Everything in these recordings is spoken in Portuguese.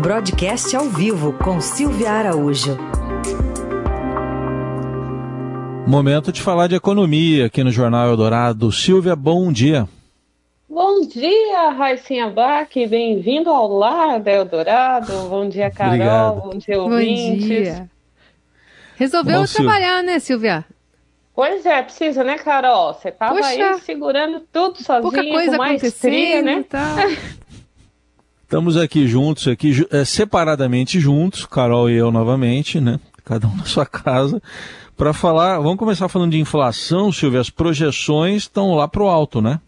Broadcast ao vivo com Silvia Araújo. Momento de falar de economia aqui no Jornal Eldorado. Silvia, bom dia. Bom dia, Raicinha Bach, bem-vindo ao lar da Eldorado. Bom dia, Carol, Obrigado. bom dia, ouvintes. Bom dia. Resolveu bom, trabalhar, Silvia. né, Silvia? Pois é, precisa, né, Carol? Você estava aí segurando tudo sozinha, Pouca coisa com maestria, né? Tá. Estamos aqui juntos, aqui é, separadamente juntos, Carol e eu novamente, né? Cada um na sua casa, para falar. Vamos começar falando de inflação, Silvia. As projeções estão lá para o alto, né?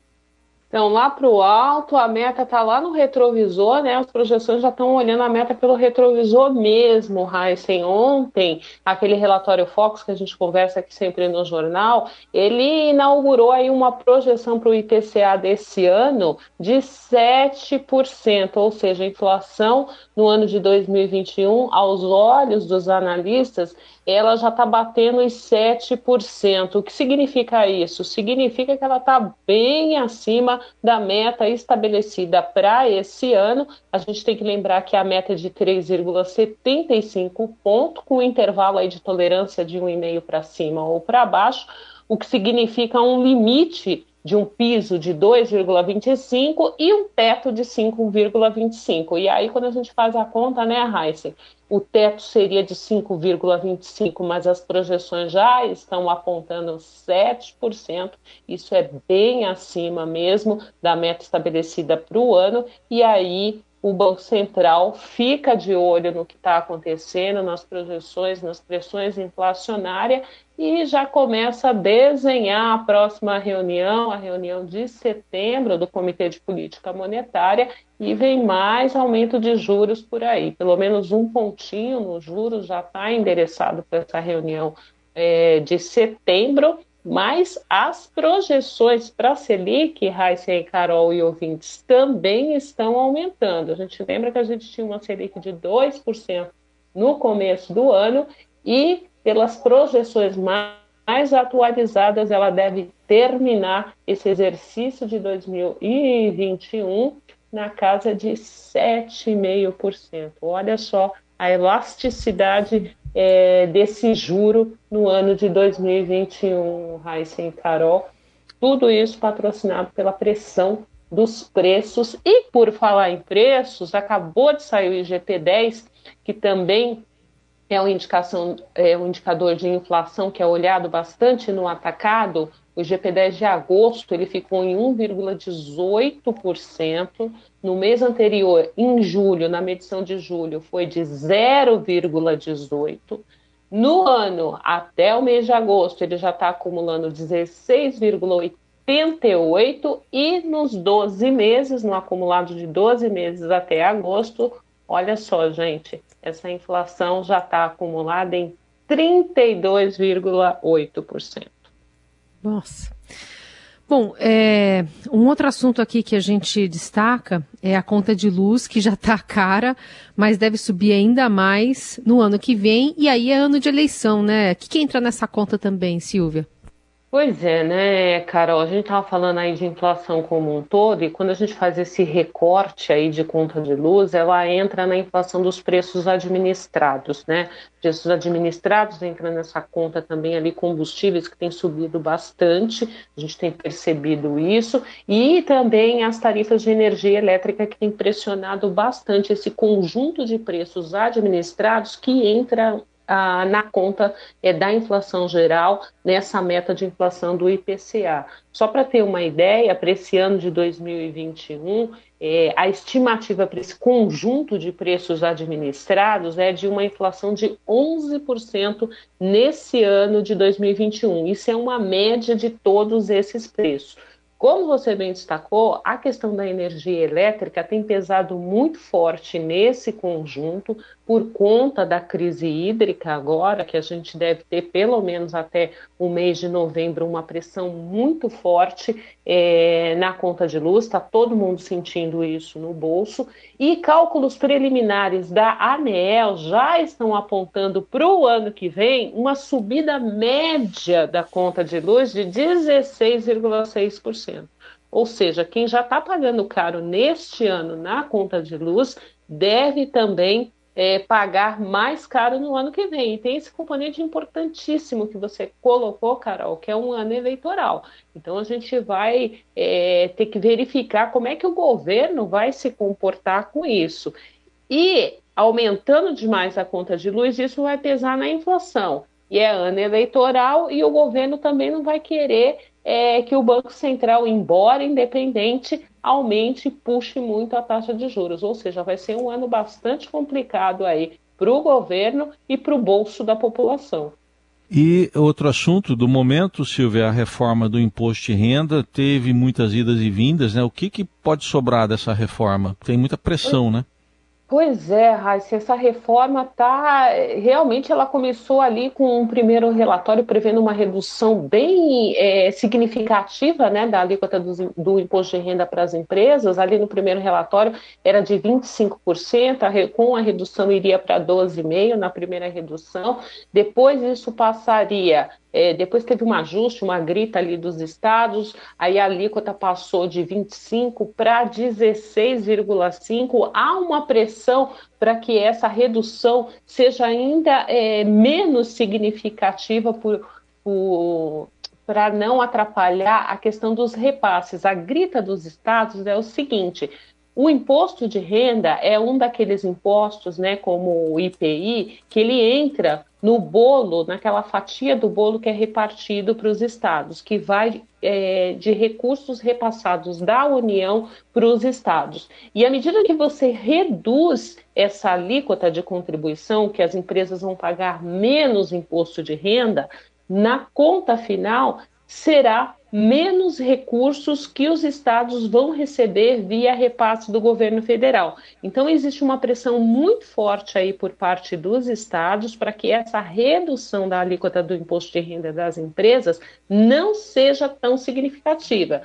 Então, lá para o alto, a meta está lá no retrovisor, né? As projeções já estão olhando a meta pelo retrovisor mesmo, Heisen. Ontem, aquele relatório Fox que a gente conversa aqui sempre no jornal, ele inaugurou aí uma projeção para o IPCA desse ano de 7%, ou seja, a inflação no ano de 2021, aos olhos dos analistas, ela já está batendo os 7%. O que significa isso? Significa que ela está bem acima da meta estabelecida para esse ano. A gente tem que lembrar que a meta é de 3,75 ponto, com intervalo aí de tolerância de 1,5 para cima ou para baixo, o que significa um limite de um piso de 2,25 e um teto de 5,25. E aí, quando a gente faz a conta, né, Heisen, o teto seria de 5,25, mas as projeções já estão apontando 7%. Isso é bem acima mesmo da meta estabelecida para o ano. E aí, o Banco Central fica de olho no que está acontecendo, nas projeções, nas pressões inflacionárias e já começa a desenhar a próxima reunião, a reunião de setembro do Comitê de Política Monetária, e vem mais aumento de juros por aí. Pelo menos um pontinho nos juros já está endereçado para essa reunião é, de setembro mas as projeções para a Selic, Raíssa e Carol e ouvintes, também estão aumentando. A gente lembra que a gente tinha uma Selic de 2% no começo do ano e, pelas projeções mais, atualizadas, ela deve terminar esse exercício de 2021 na casa de 7,5%. Olha só a elasticidade é, desse juro no ano de 2021, Raíssa e Carol. Tudo isso patrocinado pela pressão dos preços. E por falar em preços, acabou de sair o IGP-10, que também é um, indicação, é um indicador de inflação que é olhado bastante no atacado. O IGP-10 de agosto ele ficou em 1,18%. No mês anterior, em julho, na medição de julho, foi de 0,18%. No ano, até o mês de agosto, ele já está acumulando 16,88% e nos 12 meses, no acumulado de 12 meses até agosto, olha só, gente, essa inflação já está acumulada em 32,8%. Nossa. Bom, é, um outro assunto aqui que a gente destaca é a conta de luz, que já está cara, mas deve subir ainda mais no ano que vem, e aí é ano de eleição, né? O que, que entra nessa conta também, Silvia? Pois é, né, Carol? A gente estava falando aí de inflação como um todo, e quando a gente faz esse recorte aí de conta de luz, ela entra na inflação dos preços administrados, né? Preços administrados entra nessa conta também ali combustíveis que tem subido bastante, a gente tem percebido isso, e também as tarifas de energia elétrica que tem pressionado bastante esse conjunto de preços administrados que entra ah, na conta é, da inflação geral, nessa meta de inflação do IPCA. Só para ter uma ideia, para esse ano de 2021, é, a estimativa para esse conjunto de preços administrados é de uma inflação de 11% nesse ano de 2021. Isso é uma média de todos esses preços. Como você bem destacou, a questão da energia elétrica tem pesado muito forte nesse conjunto por conta da crise hídrica agora, que a gente deve ter pelo menos até o mês de novembro uma pressão muito forte é, na conta de luz, está todo mundo sentindo isso no bolso, e cálculos preliminares da ANEEL já estão apontando para o ano que vem uma subida média da conta de luz de 16,6%. Ou seja, quem já está pagando caro neste ano na conta de luz deve também é, pagar mais caro no ano que vem. E tem esse componente importantíssimo que você colocou, Carol, que é um ano eleitoral. Então a gente vai é, ter que verificar como é que o governo vai se comportar com isso. E aumentando demais a conta de luz, isso vai pesar na inflação. E é ano eleitoral e o governo também não vai querer é, que o Banco Central, embora independente, aumente e puxe muito a taxa de juros. Ou seja, vai ser um ano bastante complicado aí para o governo e para o bolso da população. E outro assunto do momento, Silvia, a reforma do imposto de renda teve muitas idas e vindas, né? O que, que pode sobrar dessa reforma? Tem muita pressão, né? Pois é, Raíssa, essa reforma tá realmente ela começou ali com um primeiro relatório prevendo uma redução bem é, significativa né, da alíquota do, do, imposto de renda para as empresas. Ali no primeiro relatório era de 25%, a, com a redução iria para 12,5% na primeira redução. Depois isso passaria é, depois teve um ajuste, uma grita ali dos estados, aí a alíquota passou de 25 para 16,5. Há uma pressão para que essa redução seja ainda é, menos significativa por, por para não atrapalhar a questão dos repasses. A grita dos estados é o seguinte: o imposto de renda é um daqueles impostos, né, como o IPI, que ele entra no bolo, naquela fatia do bolo que é repartido para os estados, que vai é, de recursos repassados da União para os estados. E à medida que você reduz essa alíquota de contribuição, que as empresas vão pagar menos imposto de renda, na conta final será menos recursos que os estados vão receber via repasse do governo federal. Então existe uma pressão muito forte aí por parte dos estados para que essa redução da alíquota do imposto de renda das empresas não seja tão significativa.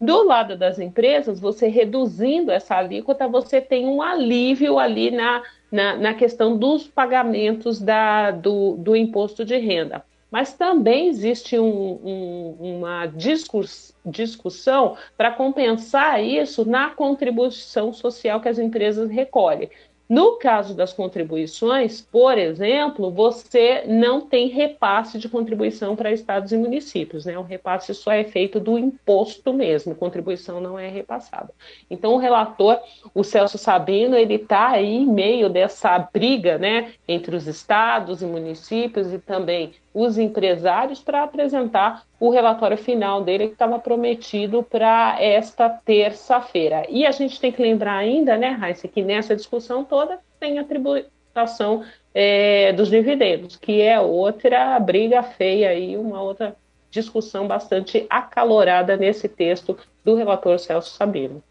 Do lado das empresas, você reduzindo essa alíquota, você tem um alívio ali na, na, na questão dos pagamentos da, do, do imposto de renda. Mas também existe um, um, uma discurs, discussão para compensar isso na contribuição social que as empresas recolhem. No caso das contribuições, por exemplo, você não tem repasse de contribuição para estados e municípios, né? O repasse só é feito do imposto mesmo, contribuição não é repassada. Então, o relator, o Celso Sabino, ele está aí em meio dessa briga, né, entre os estados e municípios e também os empresários para apresentar o relatório final dele que estava prometido para esta terça-feira. E a gente tem que lembrar ainda, né, Raíssa, que nessa discussão toda tem a tributação é, dos dividendos, que é outra briga feia e uma outra discussão bastante acalorada nesse texto do relator Celso Sabino.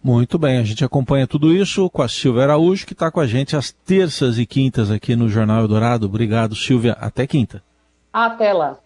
Muito bem, a gente acompanha tudo isso com a Silvia Araújo, que está com a gente às terças e quintas aqui no Jornal Eldorado. Obrigado, Silvia. Até quinta. Até lá.